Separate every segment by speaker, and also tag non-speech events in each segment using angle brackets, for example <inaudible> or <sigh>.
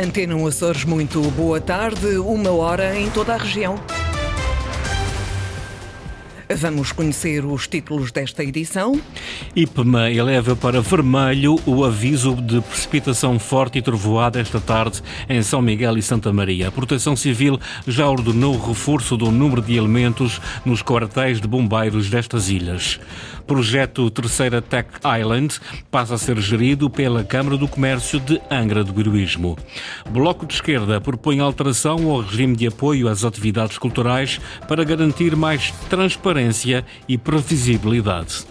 Speaker 1: Antena Açores, muito boa tarde, uma hora em toda a região. Vamos conhecer os títulos desta edição.
Speaker 2: IPMA eleva para vermelho o aviso de precipitação forte e trovoada esta tarde em São Miguel e Santa Maria. A Proteção Civil já ordenou o reforço do número de elementos nos quartéis de bombeiros destas ilhas. Projeto Terceira Tech Island passa a ser gerido pela Câmara do Comércio de Angra do Heroísmo. Bloco de Esquerda propõe alteração ao regime de apoio às atividades culturais para garantir mais transparência e previsibilidade.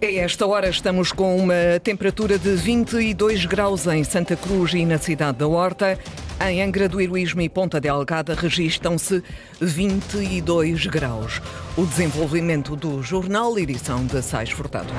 Speaker 1: A esta hora estamos com uma temperatura de 22 graus em Santa Cruz e na cidade da Horta. Em Angra do Heroísmo e Ponta Delgada registram-se 22 graus. O desenvolvimento do jornal, edição de Sais Furtado.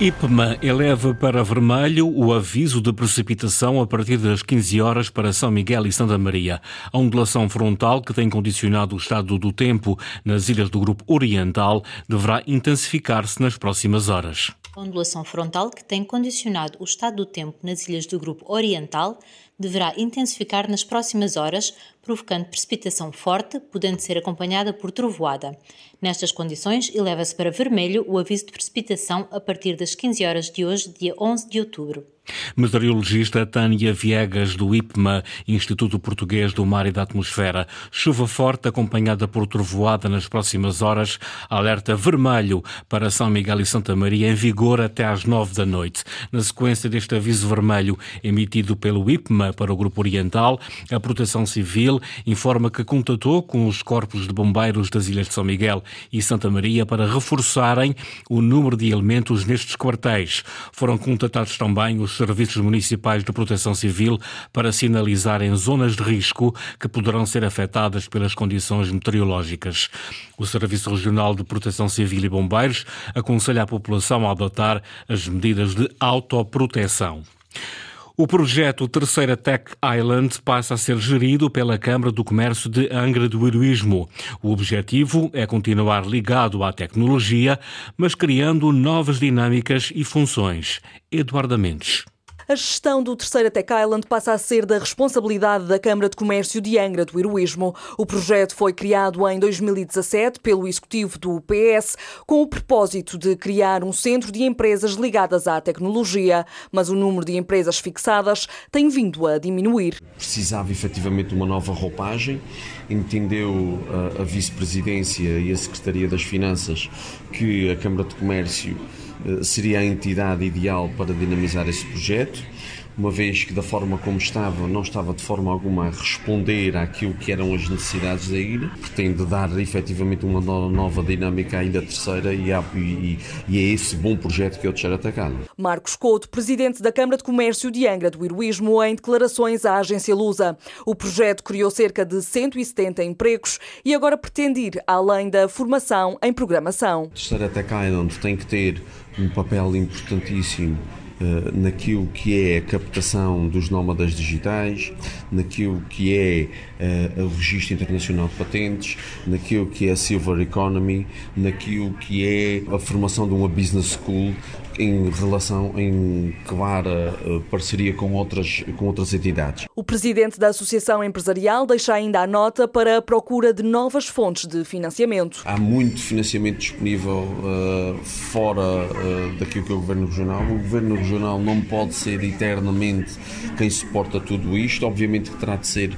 Speaker 2: IPMA eleva para vermelho o aviso de precipitação a partir das 15 horas para São Miguel e Santa Maria. A ondulação frontal, que tem condicionado o estado do tempo nas ilhas do Grupo Oriental, deverá intensificar-se nas próximas horas.
Speaker 3: Ondulação frontal, que tem condicionado o estado do tempo nas ilhas do Grupo Oriental, deverá intensificar nas próximas horas, provocando precipitação forte, podendo ser acompanhada por trovoada. Nestas condições, eleva-se para vermelho o aviso de precipitação a partir das 15 horas de hoje, dia 11 de outubro.
Speaker 2: Meteorologista Tânia Viegas, do IPMA, Instituto Português do Mar e da Atmosfera. Chuva forte acompanhada por trovoada nas próximas horas. Alerta vermelho para São Miguel e Santa Maria, em vigor até às nove da noite. Na sequência deste aviso vermelho emitido pelo IPMA para o Grupo Oriental, a Proteção Civil informa que contatou com os corpos de bombeiros das Ilhas de São Miguel e Santa Maria para reforçarem o número de elementos nestes quartéis. Foram contatados também os serviços municipais de proteção civil para sinalizarem zonas de risco que poderão ser afetadas pelas condições meteorológicas. O Serviço Regional de Proteção Civil e Bombeiros aconselha a população a adotar as medidas de autoproteção. O projeto Terceira Tech Island passa a ser gerido pela Câmara do Comércio de Angra do Heroísmo. O objetivo é continuar ligado à tecnologia, mas criando novas dinâmicas e funções. Eduardo Mendes.
Speaker 4: A gestão do Terceira Tech Island passa a ser da responsabilidade da Câmara de Comércio de Angra do Heroísmo. O projeto foi criado em 2017 pelo executivo do PS com o propósito de criar um centro de empresas ligadas à tecnologia, mas o número de empresas fixadas tem vindo a diminuir.
Speaker 5: Precisava efetivamente de uma nova roupagem. Entendeu a, a Vice-Presidência e a Secretaria das Finanças que a Câmara de Comércio seria a entidade ideal para dinamizar esse projeto uma vez que da forma como estava, não estava de forma alguma a responder àquilo que eram as necessidades da ilha, pretende dar efetivamente uma nova dinâmica à ilha terceira e, há, e, e é esse bom projeto que é o Terceiro Atacado.
Speaker 4: Marcos Couto, presidente da Câmara de Comércio de Angra do Heroísmo, em declarações à agência Lusa. O projeto criou cerca de 170 empregos e agora pretende ir além da formação em programação. O
Speaker 5: Terceiro Atacado tem que ter um papel importantíssimo naquilo que é a captação dos nómadas digitais, naquilo que é uh, o registro internacional de patentes, naquilo que é a silver economy, naquilo que é a formação de uma business school em relação, em clara uh, parceria com outras, com outras entidades.
Speaker 4: O presidente da Associação Empresarial deixa ainda a nota para a procura de novas fontes de financiamento.
Speaker 5: Há muito financiamento disponível uh, fora uh, daquilo que é o Governo Regional. O Governo Regional não pode ser eternamente quem suporta tudo isto. Obviamente que terá de, ser,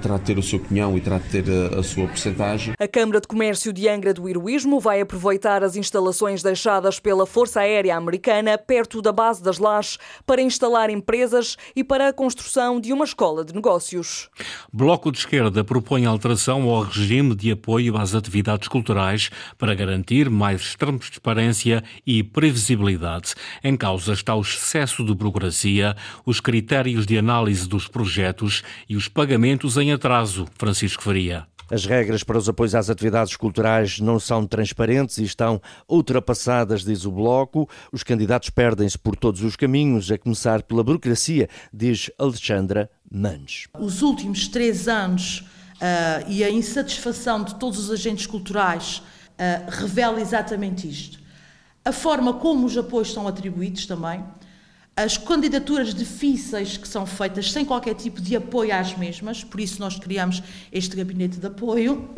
Speaker 5: terá de ter o seu cunhão e terá de ter a, a sua porcentagem.
Speaker 4: A Câmara de Comércio de Angra do Heroísmo vai aproveitar as instalações deixadas pela Força Aérea Americana americana perto da base das Lajes para instalar empresas e para a construção de uma escola de negócios.
Speaker 2: Bloco de Esquerda propõe alteração ao regime de apoio às atividades culturais para garantir mais transparência e previsibilidade. Em causa está o excesso de burocracia, os critérios de análise dos projetos e os pagamentos em atraso. Francisco Faria.
Speaker 6: As regras para os apoios às atividades culturais não são transparentes e estão ultrapassadas, diz o Bloco. Os candidatos perdem-se por todos os caminhos, a começar pela burocracia, diz Alexandra Manes.
Speaker 7: Os últimos três anos uh, e a insatisfação de todos os agentes culturais uh, revela exatamente isto. a forma como os apoios são atribuídos também, as candidaturas difíceis que são feitas sem qualquer tipo de apoio às mesmas, por isso nós criamos este gabinete de apoio,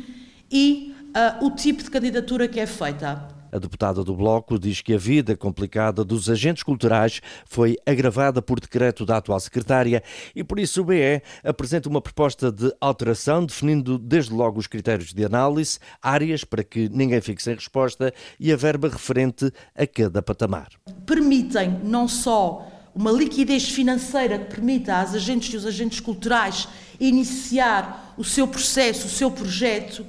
Speaker 7: <clears throat> e uh, o tipo de candidatura que é feita.
Speaker 6: A deputada do Bloco diz que a vida complicada dos agentes culturais foi agravada por decreto da atual secretária e por isso o BE apresenta uma proposta de alteração, definindo desde logo os critérios de análise, áreas para que ninguém fique sem resposta e a verba referente a cada patamar.
Speaker 7: Permitem não só uma liquidez financeira que permita às agentes e os agentes culturais iniciar o seu processo, o seu projeto,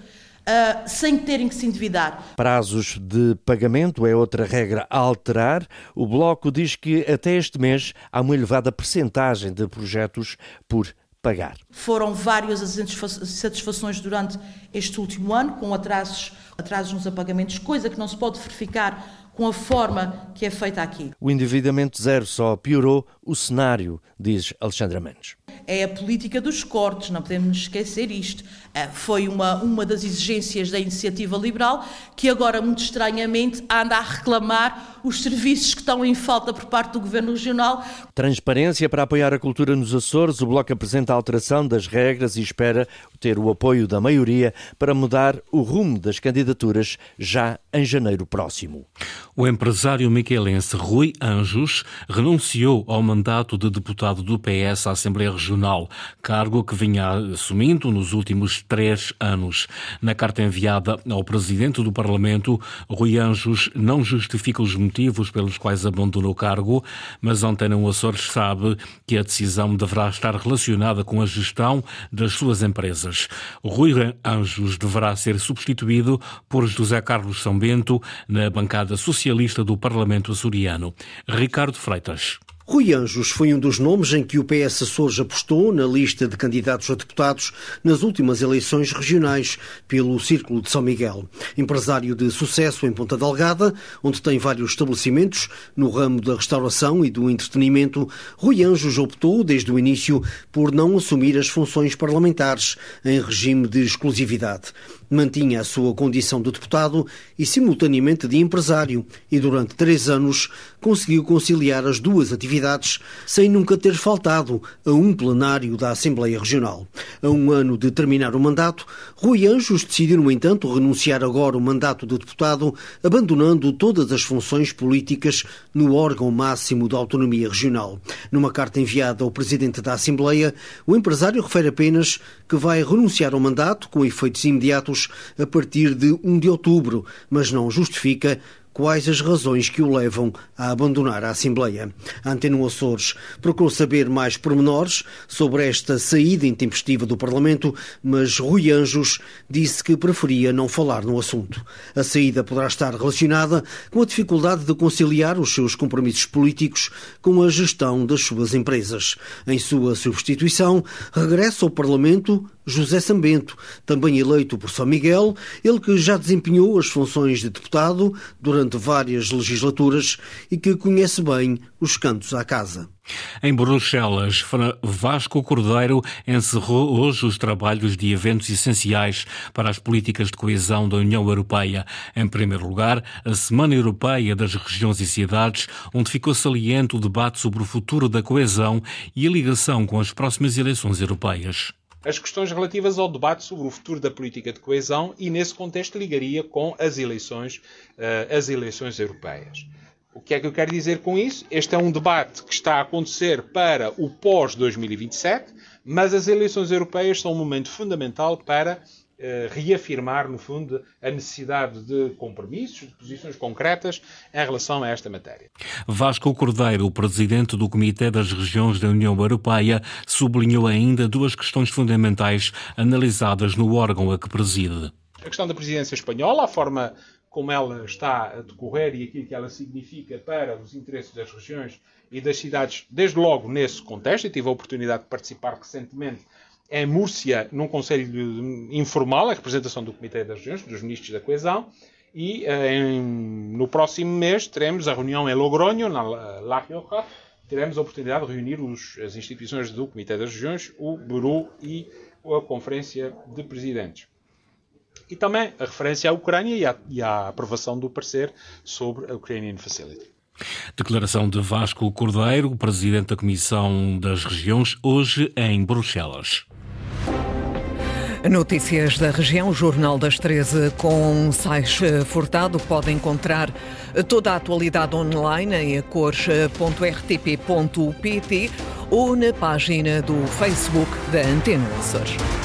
Speaker 7: uh, sem terem que se endividar.
Speaker 6: Prazos de pagamento é outra regra a alterar. O Bloco diz que até este mês há uma elevada percentagem de projetos por pagar.
Speaker 7: Foram várias as insatisfações durante este último ano, com atrasos, atrasos nos apagamentos, coisa que não se pode verificar com a forma que é feita aqui.
Speaker 6: O endividamento zero só piorou o cenário, diz Alexandra Mendes
Speaker 7: é a política dos cortes, não podemos esquecer isto. Eh, foi uma, uma das exigências da iniciativa liberal, que agora, muito estranhamente, anda a reclamar os serviços que estão em falta por parte do Governo Regional.
Speaker 6: Transparência para apoiar a cultura nos Açores. O Bloco apresenta a alteração das regras e espera ter o apoio da maioria para mudar o rumo das candidaturas já em janeiro próximo.
Speaker 2: O empresário miquelense Rui Anjos renunciou ao mandato de deputado do PS à Assembleia Regional, cargo que vinha assumindo nos últimos três anos. Na carta enviada ao presidente do Parlamento, Rui Anjos não justifica os motivos pelos quais abandonou o cargo, mas Antena Açores sabe que a decisão deverá estar relacionada com a gestão das suas empresas. Rui Anjos deverá ser substituído por José Carlos São Bento na bancada social Socialista do Parlamento Açoriano, Ricardo Freitas.
Speaker 8: Rui Anjos foi um dos nomes em que o PS Açores apostou na lista de candidatos a deputados nas últimas eleições regionais pelo Círculo de São Miguel. Empresário de sucesso em Ponta Delgada, onde tem vários estabelecimentos no ramo da restauração e do entretenimento, Rui Anjos optou desde o início por não assumir as funções parlamentares em regime de exclusividade mantinha a sua condição de deputado e simultaneamente de empresário e durante três anos conseguiu conciliar as duas atividades sem nunca ter faltado a um plenário da Assembleia Regional. A um ano de terminar o mandato, Rui Anjos decidiu, no entanto, renunciar agora o mandato de deputado, abandonando todas as funções políticas no órgão máximo da autonomia regional. Numa carta enviada ao presidente da Assembleia, o empresário refere apenas que vai renunciar ao mandato com efeitos imediatos a partir de 1 de outubro, mas não justifica quais as razões que o levam a abandonar a Assembleia. A Antena Açores procurou saber mais pormenores sobre esta saída intempestiva do Parlamento, mas Rui Anjos disse que preferia não falar no assunto. A saída poderá estar relacionada com a dificuldade de conciliar os seus compromissos políticos com a gestão das suas empresas. Em sua substituição, regressa ao Parlamento José Sambento, também eleito por São Miguel, ele que já desempenhou as funções de deputado durante várias legislaturas e que conhece bem os cantos à casa.
Speaker 2: Em Bruxelas, Vasco Cordeiro encerrou hoje os trabalhos de eventos essenciais para as políticas de coesão da União Europeia. Em primeiro lugar, a Semana Europeia das Regiões e Cidades, onde ficou saliente o debate sobre o futuro da coesão e a ligação com as próximas eleições europeias
Speaker 9: as questões relativas ao debate sobre o futuro da política de coesão e, nesse contexto, ligaria com as eleições, uh, as eleições europeias. O que é que eu quero dizer com isso? Este é um debate que está a acontecer para o pós-2027, mas as eleições europeias são um momento fundamental para eh, reafirmar, no fundo, a necessidade de compromissos, de posições concretas em relação a esta matéria.
Speaker 2: Vasco Cordeiro, o presidente do Comitê das Regiões da União Europeia, sublinhou ainda duas questões fundamentais analisadas no órgão a que preside.
Speaker 9: A questão da presidência espanhola, a forma como ela está a decorrer e aquilo que ela significa para os interesses das regiões e das cidades, desde logo nesse contexto. Eu tive a oportunidade de participar recentemente em Múrcia, num conselho informal, a representação do Comitê das Regiões, dos Ministros da Coesão, e eh, em, no próximo mês teremos a reunião em Logronho, na La Rioja, teremos a oportunidade de reunir os, as instituições do Comitê das Regiões, o Bureau e a Conferência de Presidentes. e também a referência à Ucrânia e à, e à aprovação do parecer sobre a Ukrainian Facility.
Speaker 2: Declaração de Vasco Cordeiro, presidente da Comissão das Regiões, hoje em Bruxelas.
Speaker 1: Notícias da região, Jornal das 13 com Sais Furtado. Pode encontrar toda a atualidade online em cores.rtp.pt ou na página do Facebook da Antena Açores.